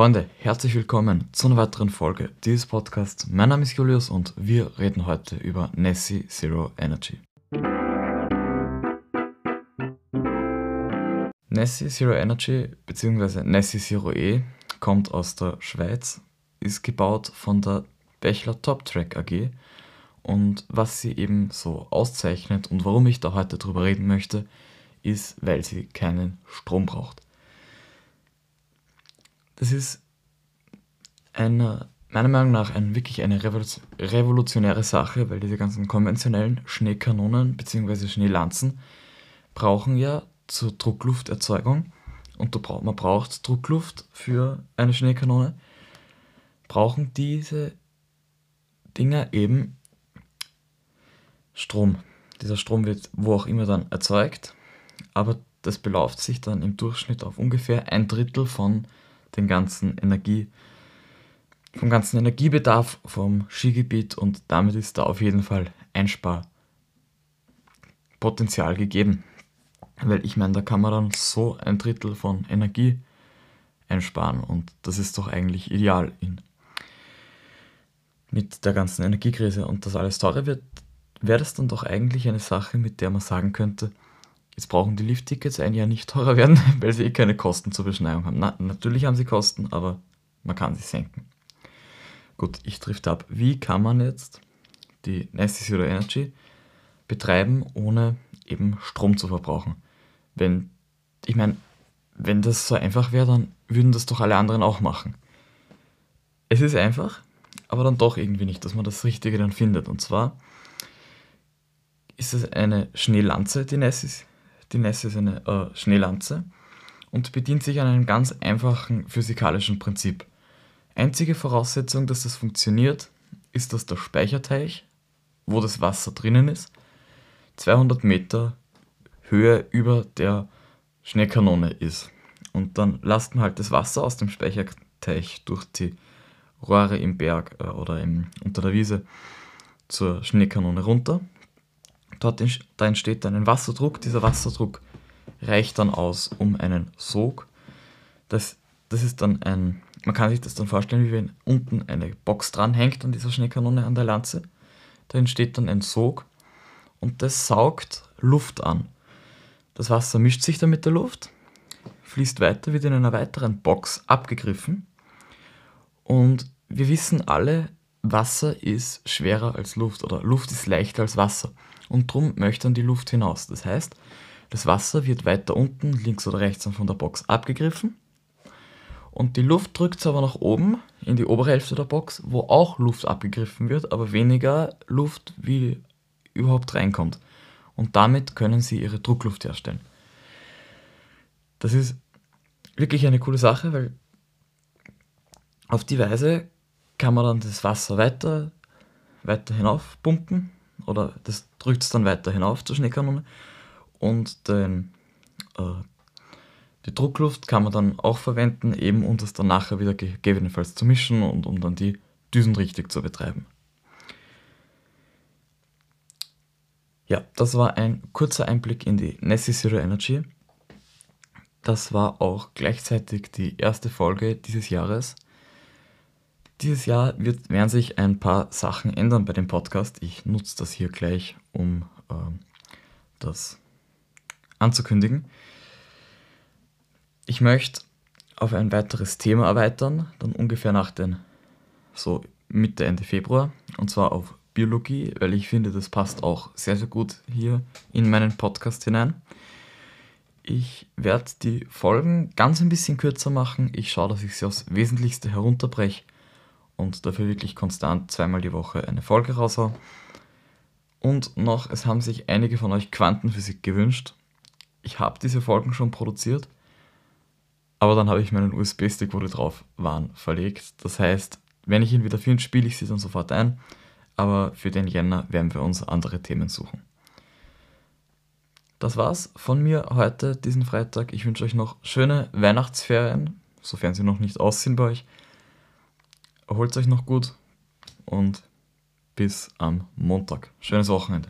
Freunde, herzlich willkommen zu einer weiteren Folge dieses Podcasts. Mein Name ist Julius und wir reden heute über Nessie Zero Energy. Nessie Zero Energy bzw. Nessie Zero E kommt aus der Schweiz, ist gebaut von der Bechler Top Track AG und was sie eben so auszeichnet und warum ich da heute drüber reden möchte, ist, weil sie keinen Strom braucht. Das ist eine, meiner Meinung nach ein, wirklich eine revolutionäre Sache, weil diese ganzen konventionellen Schneekanonen bzw. Schneelanzen brauchen ja zur Drucklufterzeugung und man braucht Druckluft für eine Schneekanone, brauchen diese Dinger eben Strom. Dieser Strom wird wo auch immer dann erzeugt, aber das beläuft sich dann im Durchschnitt auf ungefähr ein Drittel von den ganzen Energie, vom ganzen Energiebedarf vom Skigebiet und damit ist da auf jeden Fall Einsparpotenzial gegeben. Weil ich meine, da kann man dann so ein Drittel von Energie einsparen und das ist doch eigentlich ideal in, mit der ganzen Energiekrise und das alles teurer wird, wäre das dann doch eigentlich eine Sache, mit der man sagen könnte, Jetzt brauchen die Lifttickets ein Jahr nicht teurer werden, weil sie eh keine Kosten zur Beschneiung haben. Na, natürlich haben sie Kosten, aber man kann sie senken. Gut, ich trifft ab. Wie kann man jetzt die Nessie Zero Energy betreiben, ohne eben Strom zu verbrauchen? Wenn, ich meine, wenn das so einfach wäre, dann würden das doch alle anderen auch machen. Es ist einfach, aber dann doch irgendwie nicht, dass man das Richtige dann findet. Und zwar ist es eine Schneelanze, die Nessie die Nässe ist eine äh, Schneelanze und bedient sich an einem ganz einfachen physikalischen Prinzip. Einzige Voraussetzung, dass das funktioniert, ist, dass der Speicherteich, wo das Wasser drinnen ist, 200 Meter Höhe über der Schneekanone ist. Und dann lasst man halt das Wasser aus dem Speicherteich durch die Rohre im Berg äh, oder im, unter der Wiese zur Schneekanone runter. Dort da entsteht dann ein Wasserdruck. Dieser Wasserdruck reicht dann aus um einen Sog. Das, das ist dann ein, man kann sich das dann vorstellen, wie wenn unten eine Box dran hängt an dieser Schneekanone an der Lanze. Da entsteht dann ein Sog und das saugt Luft an. Das Wasser mischt sich dann mit der Luft, fließt weiter, wird in einer weiteren Box abgegriffen. Und wir wissen alle, Wasser ist schwerer als Luft oder Luft ist leichter als Wasser und darum möchte dann die Luft hinaus. Das heißt, das Wasser wird weiter unten, links oder rechts von der Box abgegriffen und die Luft drückt es aber nach oben in die obere Hälfte der Box, wo auch Luft abgegriffen wird, aber weniger Luft wie überhaupt reinkommt. Und damit können sie ihre Druckluft herstellen. Das ist wirklich eine coole Sache, weil auf die Weise kann man dann das Wasser weiter, weiter hinauf pumpen oder das drückt es dann weiter hinauf zur Schneekanone und den, äh, die Druckluft kann man dann auch verwenden, eben um das dann nachher wieder gegebenenfalls zu mischen und um dann die Düsen richtig zu betreiben. Ja, das war ein kurzer Einblick in die Nessie Zero Energy. Das war auch gleichzeitig die erste Folge dieses Jahres. Dieses Jahr wird, werden sich ein paar Sachen ändern bei dem Podcast. Ich nutze das hier gleich, um äh, das anzukündigen. Ich möchte auf ein weiteres Thema erweitern, dann ungefähr nach den, so Mitte, Ende Februar, und zwar auf Biologie, weil ich finde, das passt auch sehr, sehr gut hier in meinen Podcast hinein. Ich werde die Folgen ganz ein bisschen kürzer machen. Ich schaue, dass ich sie aufs Wesentlichste herunterbreche und dafür wirklich konstant zweimal die Woche eine Folge raushauen. Und noch, es haben sich einige von euch Quantenphysik gewünscht. Ich habe diese Folgen schon produziert, aber dann habe ich meinen USB-Stick, wo die drauf waren, verlegt. Das heißt, wenn ich ihn wieder finde, spiele ich sie dann sofort ein, aber für den Jänner werden wir uns andere Themen suchen. Das war's von mir heute, diesen Freitag. Ich wünsche euch noch schöne Weihnachtsferien, sofern sie noch nicht aussehen bei euch erholt euch noch gut und bis am Montag. Schönes Wochenende.